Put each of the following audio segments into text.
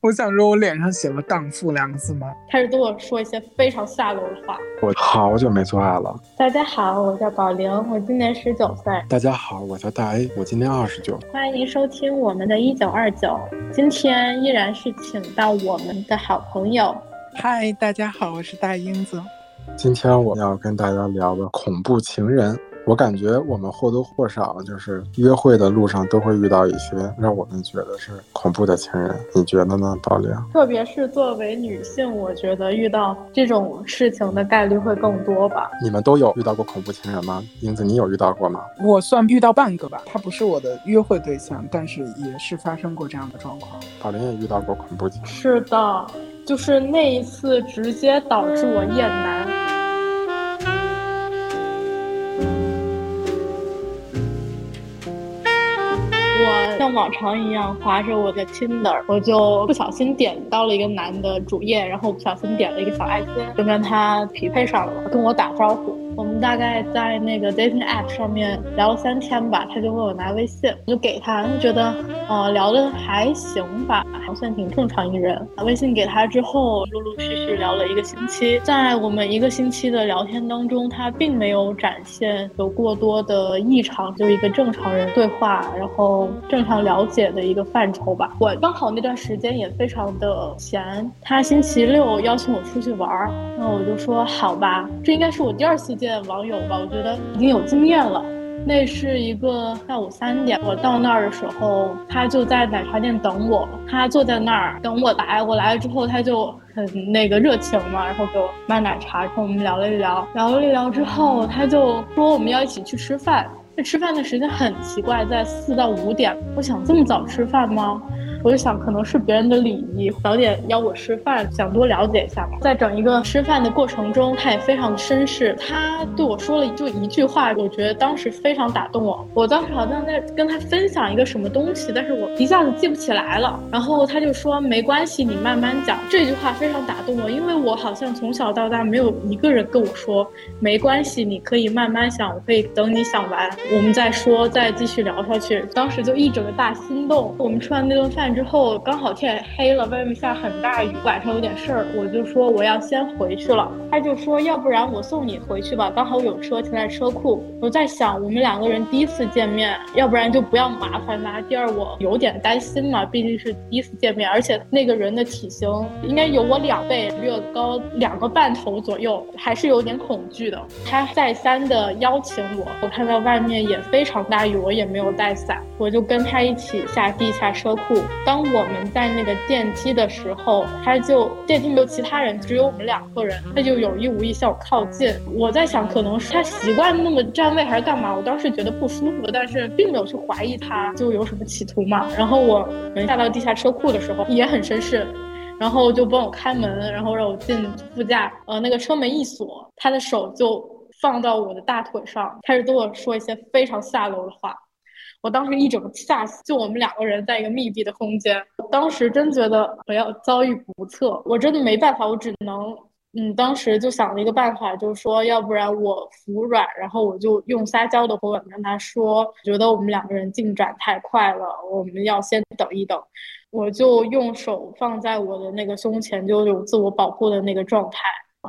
我想说，我脸上写了“荡妇”两个字吗？开始对我说一些非常下流的话。我好久没做爱了。大家好，我叫宝玲，我今年十九岁。大家好，我叫大 A，我今年二十九。欢迎收听我们的《一九二九》，今天依然是请到我们的好朋友。嗨，大家好，我是大英子。今天我要跟大家聊的恐怖情人。我感觉我们或多或少就是约会的路上都会遇到一些让我们觉得是恐怖的情人，你觉得呢，宝玲？特别是作为女性，我觉得遇到这种事情的概率会更多吧。你们都有遇到过恐怖情人吗？英子，你有遇到过吗？我算遇到半个吧，他不是我的约会对象，但是也是发生过这样的状况。宝玲也遇到过恐怖情人。是的，就是那一次直接导致我厌男。像往常一样划着我的 Tinder，我就不小心点到了一个男的主页，然后不小心点了一个小爱心，就跟他匹配上了，跟我打招呼。大概在那个 dating app 上面聊了三天吧，他就问我拿微信，我就给他，就觉得，呃，聊的还行吧，还算挺正常一人。把微信给他之后，陆陆续续聊了一个星期，在我们一个星期的聊天当中，他并没有展现有过多的异常，就一个正常人对话，然后正常了解的一个范畴吧。我刚好那段时间也非常的闲，他星期六邀请我出去玩，那我就说好吧，这应该是我第二次见。网友吧，我觉得已经有经验了。那是一个下午三点，我到那儿的时候，他就在奶茶店等我。他坐在那儿等我来，我来了之后，他就很那个热情嘛，然后给我买奶茶，跟我们聊了一聊。聊了一聊之后，他就说我们要一起去吃饭。那吃饭的时间很奇怪，在四到五点。我想这么早吃饭吗？我就想，可能是别人的礼仪，早点邀我吃饭，想多了解一下嘛。在整一个吃饭的过程中，他也非常绅士。他对我说了就一句话，我觉得当时非常打动我。我当时好像在跟他分享一个什么东西，但是我一下子记不起来了。然后他就说没关系，你慢慢讲。这句话非常打动我，因为我好像从小到大没有一个人跟我说没关系，你可以慢慢想，我可以等你想完，我们再说，再继续聊下去。当时就一整个大心动。我们吃完那顿饭。之后刚好天黑了，外面下很大雨，晚上有点事儿，我就说我要先回去了。他就说要不然我送你回去吧，刚好有车停在车库。我在想我们两个人第一次见面，要不然就不要麻烦他。第二我有点担心嘛，毕竟是第一次见面，而且那个人的体型应该有我两倍，略高两个半头左右，还是有点恐惧的。他再三的邀请我，我看到外面也非常大雨，我也没有带伞，我就跟他一起下地下车库。当我们在那个电梯的时候，他就电梯没有其他人，只有我们两个人，他就有意无意向我靠近。我在想，可能是他习惯那么站位还是干嘛？我当时觉得不舒服，但是并没有去怀疑他就有什么企图嘛。然后我们下到地下车库的时候也很绅士，然后就帮我开门，然后让我进副驾。呃，那个车门一锁，他的手就放到我的大腿上，开始对我说一些非常下流的话。我当时一整个吓死，就我们两个人在一个密闭的空间，当时真觉得我要遭遇不测，我真的没办法，我只能，嗯，当时就想了一个办法，就是说，要不然我服软，然后我就用撒娇的口吻跟他说，觉得我们两个人进展太快了，我们要先等一等，我就用手放在我的那个胸前，就有自我保护的那个状态。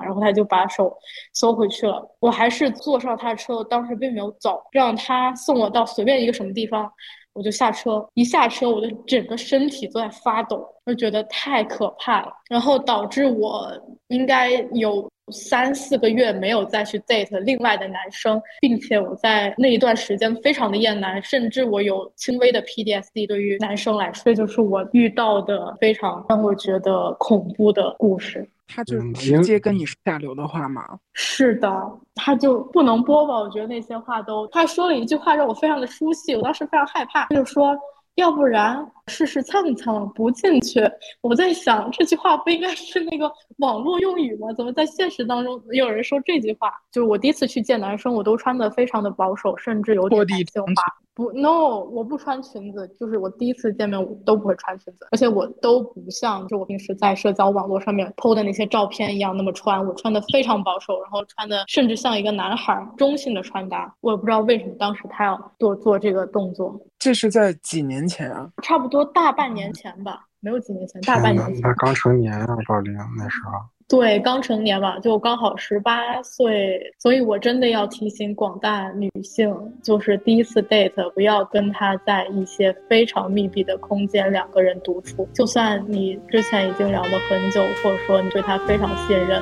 然后他就把手收回去了。我还是坐上他的车，我当时并没有走，让他送我到随便一个什么地方，我就下车。一下车，我的整个身体都在发抖，就觉得太可怕了。然后导致我应该有三四个月没有再去 date 另外的男生，并且我在那一段时间非常的厌男，甚至我有轻微的 PDSD。对于男生来说，这就是我遇到的非常让我觉得恐怖的故事。他就直接跟你说下流的话吗？是的，他就不能播吧？我觉得那些话都，他说了一句话让我非常的出戏，我当时非常害怕，他就说。要不然试试蹭蹭不进去。我在想这句话不应该是那个网络用语吗？怎么在现实当中有人说这句话？就是我第一次去见男生，我都穿的非常的保守，甚至有点男性化。不，no，我不穿裙子。就是我第一次见面，我都不会穿裙子，而且我都不像就我平时在社交网络上面 PO 的那些照片一样那么穿。我穿的非常保守，然后穿的甚至像一个男孩，中性的穿搭。我也不知道为什么当时他要做做这个动作。这是在几年前啊？差不多大半年前吧。没有几年前，大半年前。他刚成年啊，宝玲那时候。对，刚成年嘛，就刚好十八岁，所以我真的要提醒广大女性，就是第一次 date 不要跟他在一些非常密闭的空间两个人独处，就算你之前已经聊了很久，或者说你对他非常信任。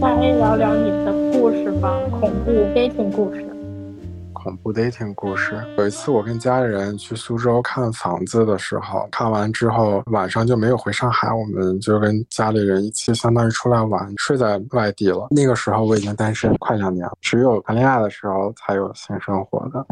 来聊聊你的故事吧，恐怖 dating 故事。恐怖 dating 故事。有一次，我跟家里人去苏州看房子的时候，看完之后晚上就没有回上海，我们就跟家里人一起，相当于出来玩，睡在外地了。那个时候我已经单身快两年了，只有谈恋爱的时候才有性生活的。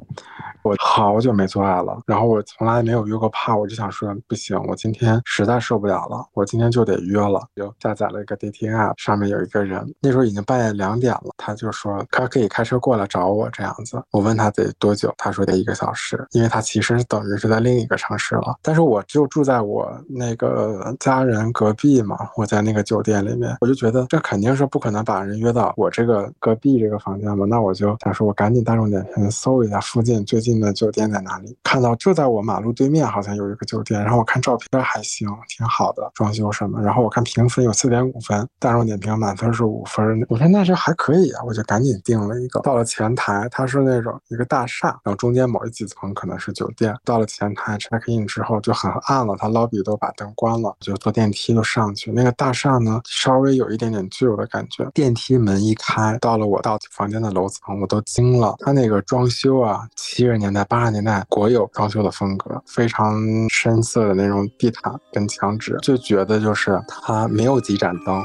我好久没做爱了，然后我从来没有约过炮，我就想说不行，我今天实在受不了了，我今天就得约了，就下载了一个 dating app，上面有一个人，那时候已经半夜两点了，他就说他可以开车过来找我这样子，我问他得得多久，他说得一个小时，因为他其实等于是在另一个城市了，但是我就住在我那个家人隔壁嘛，我在那个酒店里面，我就觉得这肯定是不可能把人约到我这个隔壁这个房间嘛，那我就想说我赶紧大众点评搜一下附近最近。的酒店在哪里？看到就在我马路对面，好像有一个酒店。然后我看照片还行，挺好的，装修什么。然后我看评分有四点五分，大众点评满分是五分。我说那这还可以啊，我就赶紧订了一个。到了前台，他是那种一个大厦，然后中间某一几层可能是酒店。到了前台 check in 之后就很暗了，他 lobby 都把灯关了，就坐电梯就上去。那个大厦呢，稍微有一点点旧的感觉。电梯门一开，到了我到房间的楼层，我都惊了。它那个装修啊，七十年。代八十年代国有装修的风格，非常深色的那种地毯跟墙纸，就觉得就是它没有几盏灯，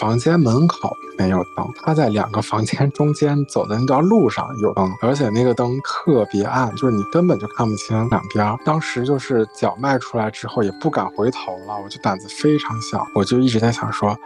房间门口没有灯，他在两个房间中间走的那条路上有灯，而且那个灯特别暗，就是你根本就看不清两边。当时就是脚迈出来之后也不敢回头了，我就胆子非常小，我就一直在想说，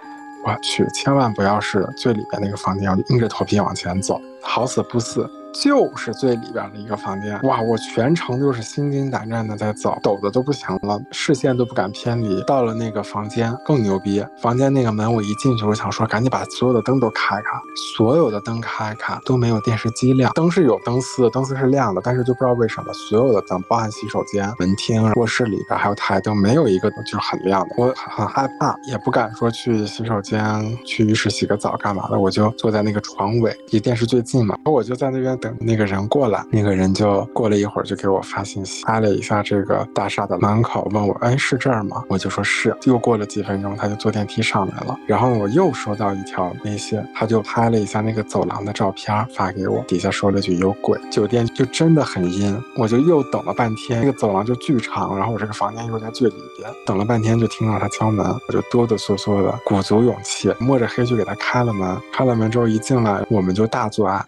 我去，千万不要是最里边那个房间，我就硬着头皮往前走，好死不死。就是最里边的一个房间，哇！我全程就是心惊胆战的在走，抖的都不行了，视线都不敢偏离。到了那个房间更牛逼，房间那个门我一进去，我想说赶紧把所有的灯都开开，所有的灯开开都没有电视机亮，灯是有灯丝，灯丝是亮的，但是就不知道为什么所有的灯，包含洗手间、门厅、卧室里边还有台灯，没有一个灯就是很亮的。我很害怕，也不敢说去洗手间、去浴室洗个澡干嘛的，我就坐在那个床尾，离电视最近嘛，我就在那边。等那个人过来，那个人就过了一会儿就给我发信息，拍了一下这个大厦的门口，问我，哎，是这儿吗？我就说是。又过了几分钟，他就坐电梯上来了，然后我又收到一条微信，他就拍了一下那个走廊的照片发给我，底下说了句有鬼。酒店就真的很阴，我就又等了半天，那个走廊就巨长，然后我这个房间又在最里边，等了半天就听到他敲门，我就哆哆嗦嗦的鼓足勇气，摸着黑去给他开了门。开了门之后一进来，我们就大作案。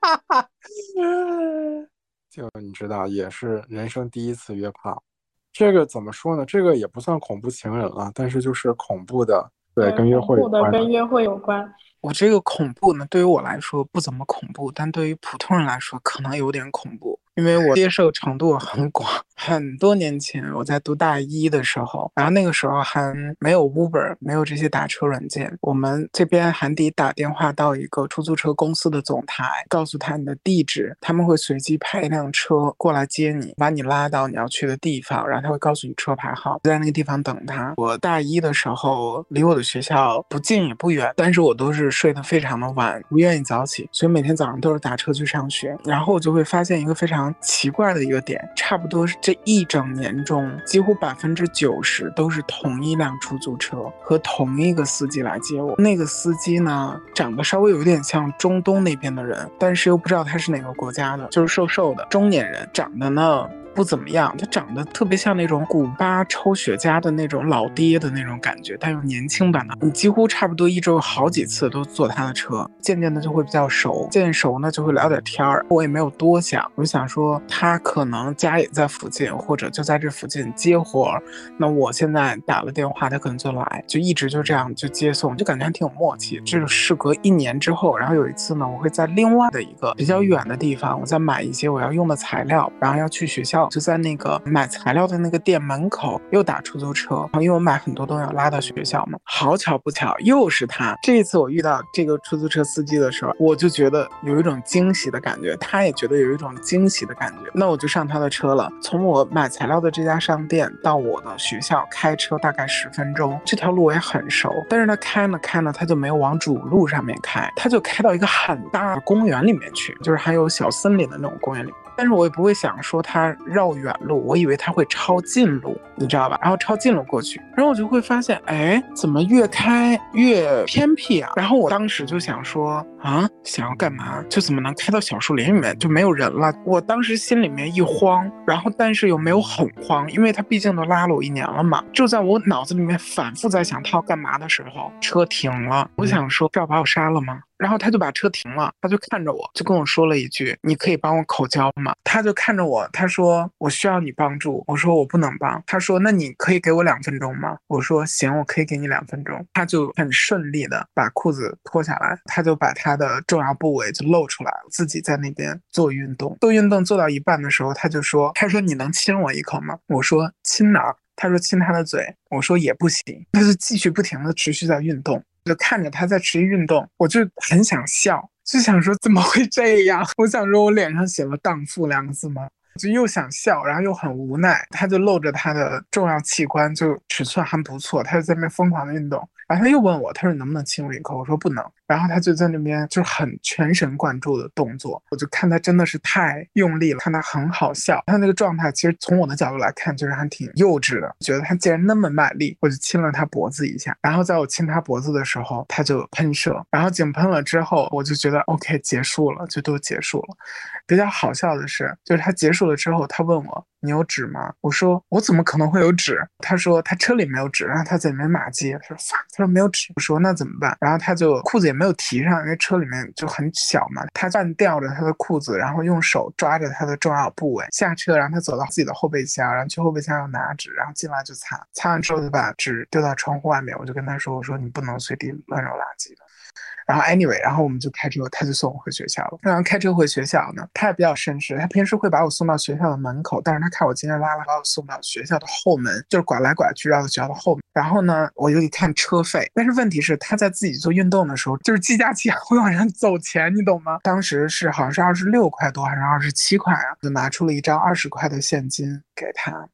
哈哈，就你知道，也是人生第一次约炮，这个怎么说呢？这个也不算恐怖情人了，但是就是恐怖的，对，跟约会有关。跟约会有关。我这个恐怖呢，对于我来说不怎么恐怖，但对于普通人来说可能有点恐怖。因为我接受程度很广，很多年前我在读大一的时候，然后那个时候还没有 Uber，没有这些打车软件，我们这边还得打电话到一个出租车公司的总台，告诉他你的地址，他们会随机派一辆车过来接你，把你拉到你要去的地方，然后他会告诉你车牌号，在那个地方等他。我大一的时候离我的学校不近也不远，但是我都是睡得非常的晚，不愿意早起，所以每天早上都是打车去上学，然后我就会发现一个非常。奇怪的一个点，差不多是这一整年中，几乎百分之九十都是同一辆出租车和同一个司机来接我。那个司机呢，长得稍微有点像中东那边的人，但是又不知道他是哪个国家的，就是瘦瘦的中年人，长得呢。不怎么样，他长得特别像那种古巴抽雪茄的那种老爹的那种感觉，但又年轻版的。你几乎差不多一周好几次都坐他的车，渐渐的就会比较熟，渐熟呢就会聊点天儿。我也没有多想，我就想说他可能家也在附近，或者就在这附近接活儿。那我现在打了电话，他可能就来，就一直就这样就接送，就感觉还挺有默契。这是事隔一年之后，然后有一次呢，我会在另外的一个比较远的地方，我在买一些我要用的材料，然后要去学校。就在那个买材料的那个店门口又打出租车，然后因为我买很多东西要拉到学校嘛，好巧不巧又是他。这一次我遇到这个出租车司机的时候，我就觉得有一种惊喜的感觉，他也觉得有一种惊喜的感觉。那我就上他的车了，从我买材料的这家商店到我的学校开车大概十分钟，这条路我也很熟。但是他开呢开呢，他就没有往主路上面开，他就开到一个很大的公园里面去，就是还有小森林的那种公园里。但是我也不会想说他绕远路，我以为他会抄近路，你知道吧？然后抄近路过去，然后我就会发现，哎，怎么越开越偏僻啊？然后我当时就想说，啊，想要干嘛？就怎么能开到小树林里面就没有人了？我当时心里面一慌，然后但是又没有很慌，因为他毕竟都拉了我一年了嘛。就在我脑子里面反复在想他要干嘛的时候，车停了。我想说，是要把我杀了吗？然后他就把车停了，他就看着我，就跟我说了一句：“你可以帮我口交吗？”他就看着我，他说：“我需要你帮助。”我说：“我不能帮。”他说：“那你可以给我两分钟吗？”我说：“行，我可以给你两分钟。”他就很顺利的把裤子脱下来，他就把他的重要部位就露出来，自己在那边做运动。做运动做到一半的时候，他就说：“他说你能亲我一口吗？”我说：“亲哪儿？”他说：“亲他的嘴。”我说：“也不行。”他就继续不停的持续在运动。就看着他在持续运动，我就很想笑，就想说怎么会这样？我想说我脸上写了荡妇两个字吗？就又想笑，然后又很无奈。他就露着他的重要器官，就尺寸还不错，他就在那疯狂的运动。然后他又问我，他说能不能亲我一口？我说不能。然后他就在那边就是很全神贯注的动作，我就看他真的是太用力了，看他很好笑，他那个状态其实从我的角度来看就是还挺幼稚的，觉得他竟然那么卖力，我就亲了他脖子一下。然后在我亲他脖子的时候，他就喷射，然后井喷了之后，我就觉得 OK 结束了，就都结束了。比较好笑的是，就是他结束了之后，他问我。你有纸吗？我说我怎么可能会有纸？他说他车里没有纸，然后他在里面码机。他说他说没有纸。我说那怎么办？然后他就裤子也没有提上，因为车里面就很小嘛。他半吊着他的裤子，然后用手抓着他的重要部位下车，然后他走到自己的后备箱，然后去后备箱要拿纸，然后进来就擦，擦完之后就把纸丢到窗户外面。我就跟他说，我说你不能随地乱扔垃圾的。然后 anyway，然后我们就开车，他就送我回学校了。然后开车回学校呢，他也比较绅士，他平时会把我送到学校的门口，但是他看我今天拉了，把我送到学校的后门，就是拐来拐去绕到学校的后门。然后呢，我就一看车费，但是问题是他在自己做运动的时候，就是计价器 会往上走钱，你懂吗？当时是好像是二十六块多还是二十七块啊？就拿出了一张二十块的现金给他。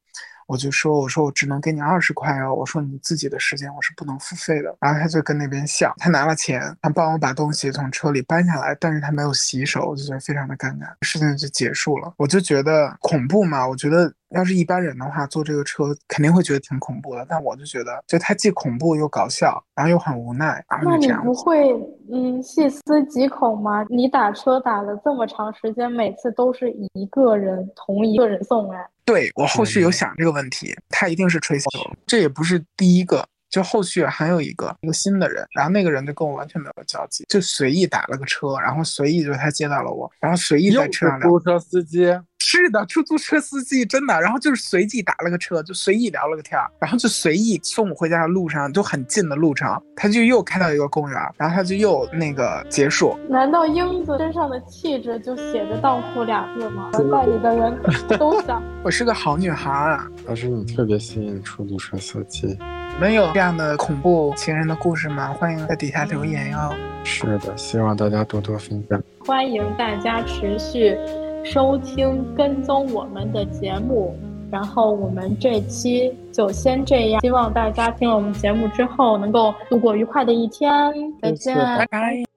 我就说，我说我只能给你二十块哦，我说你自己的时间我是不能付费的。然后他就跟那边笑，他拿了钱，他帮我把东西从车里搬下来，但是他没有洗手，我就觉得非常的尴尬，事情就结束了。我就觉得恐怖嘛，我觉得要是一般人的话，坐这个车肯定会觉得挺恐怖的，但我就觉得，就它既恐怖又搞笑，然后又很无奈。那你不会嗯细思极恐吗？你打车打了这么长时间，每次都是一个人同一个人送哎。对我后续有想这个问题，他一定是吹球，这也不是第一个，就后续还有一个一个新的人，然后那个人就跟我完全没有交集，就随意打了个车，然后随意就他接到了我，然后随意在车上聊。出租车司机。是的，出租车司机真的，然后就是随机打了个车，就随意聊了个天儿，然后就随意送我回家的路上就很近的路程，他就又开到一个公园，然后他就又那个结束。难道英子身上的气质就写着荡妇俩字吗？带你的人都想。我是个好女孩啊。还是你特别吸引出租车司机？没有这样的恐怖情人的故事吗？欢迎在底下留言哟。是的，希望大家多多分享。欢迎大家持续。收听跟踪我们的节目，然后我们这期就先这样。希望大家听了我们节目之后能够度过愉快的一天。再见，拜拜。